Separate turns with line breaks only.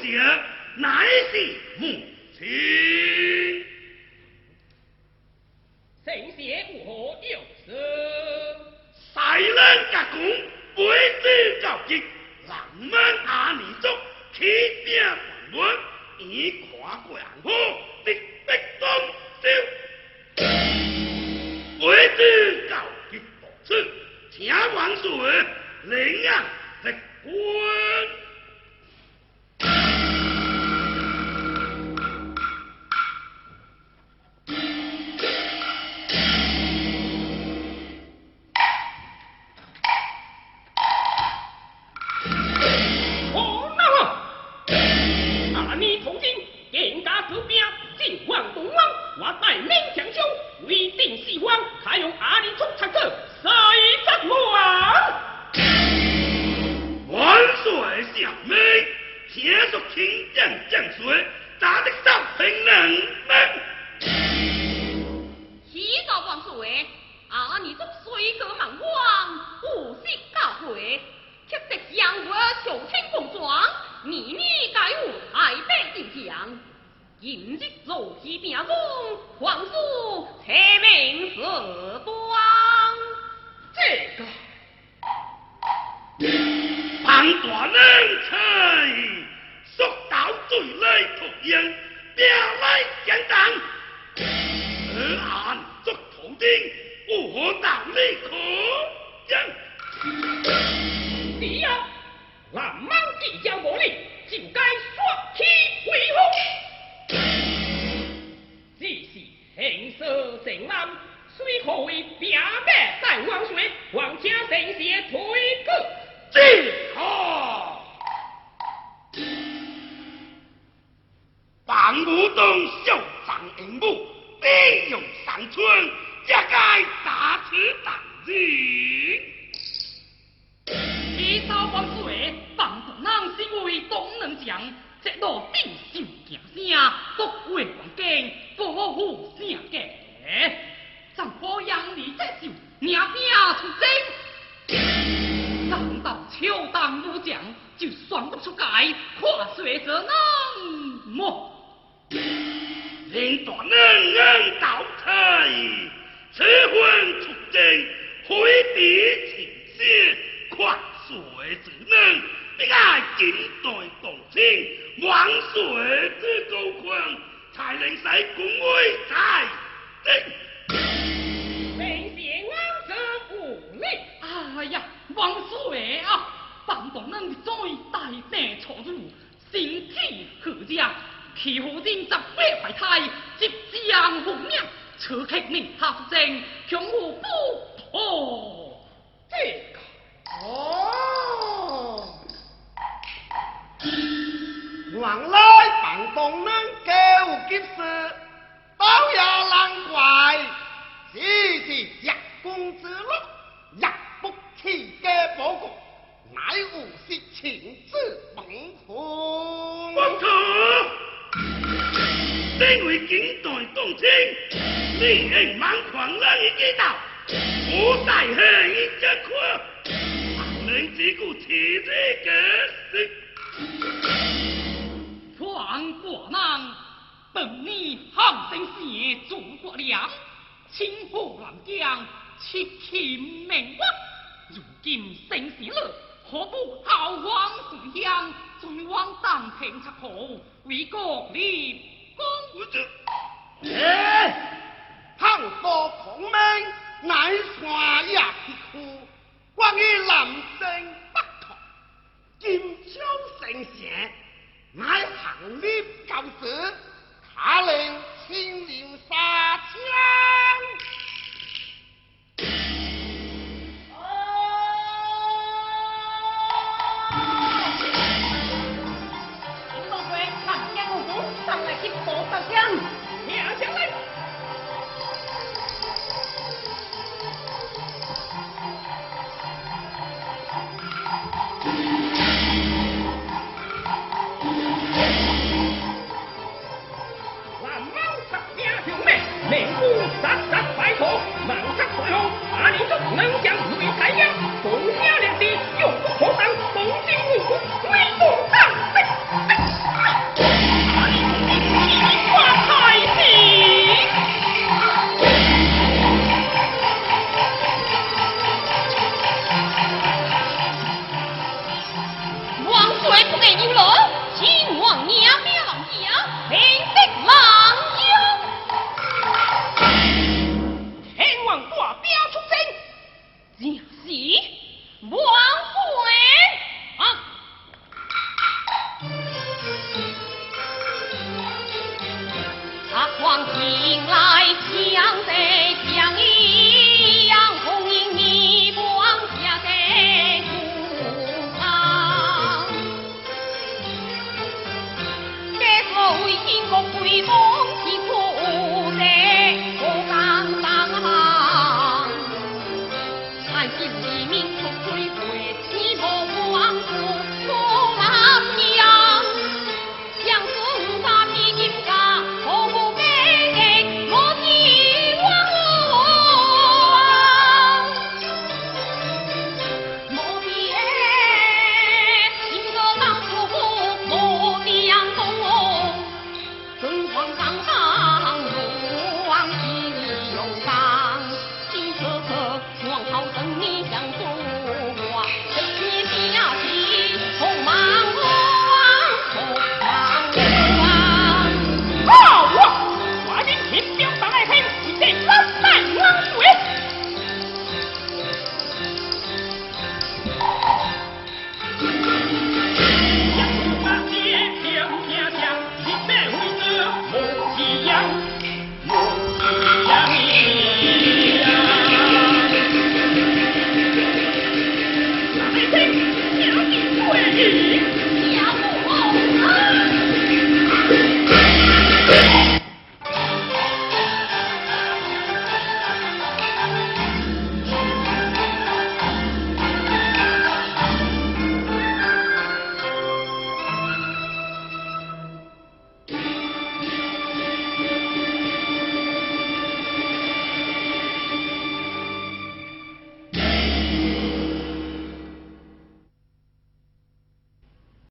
者，乃是母亲。
圣贤有何要事？
大人甲讲，未知交集，浪漫阿弥族，起兵叛乱，已跨过暗河，直逼东
我带
如期并封，皇叔车名是端。
这个
庞大人才，速到罪来突然，表来相当。此案作途径，有何道理可讲？
是呀，蓝猫既交无力，就该刷起恢复。行色成难，虽可为表白大王水，王家圣贤推告。
这好。范武东嚣张英武，必用山村，这该大此当人。
起草万岁，放大人是为东能将，这路声，王境，保护圣家。咱可养你这手，命命出征。等到秋当武将，就算不出界，跨水则能么？
令大人人倒台，此婚出征，挥笔情写，跨水之能，必爱近代动情，万岁之高官，才能使官威在定。
圣贤安得无力？
哎呀，王岁啊！放大人的嘴大病错入，身体何家，欺负人十八怀胎，即将父命，此刻命他出征，恐无不妥。
这个
哦，原来房东人够急事，公之禄，日不起家报国，乃有失情之本分。
不可！身为近代公卿，你应蛮狂人已知道，我在下已这看，不能只顾其这个事。
传国难，本年汉生时诸葛亮，亲赴南疆，七擒名王。如今生死了，何不逃往宋乡，再往当庭插口，为国立功？
我这
哎，倘若孔明乃山野之苦，关于南征北讨，金秋圣贤，乃行立教子，就是王贵啊！
他狂行来抢得抢一，红缨你光
下得红裳，这后为英国归。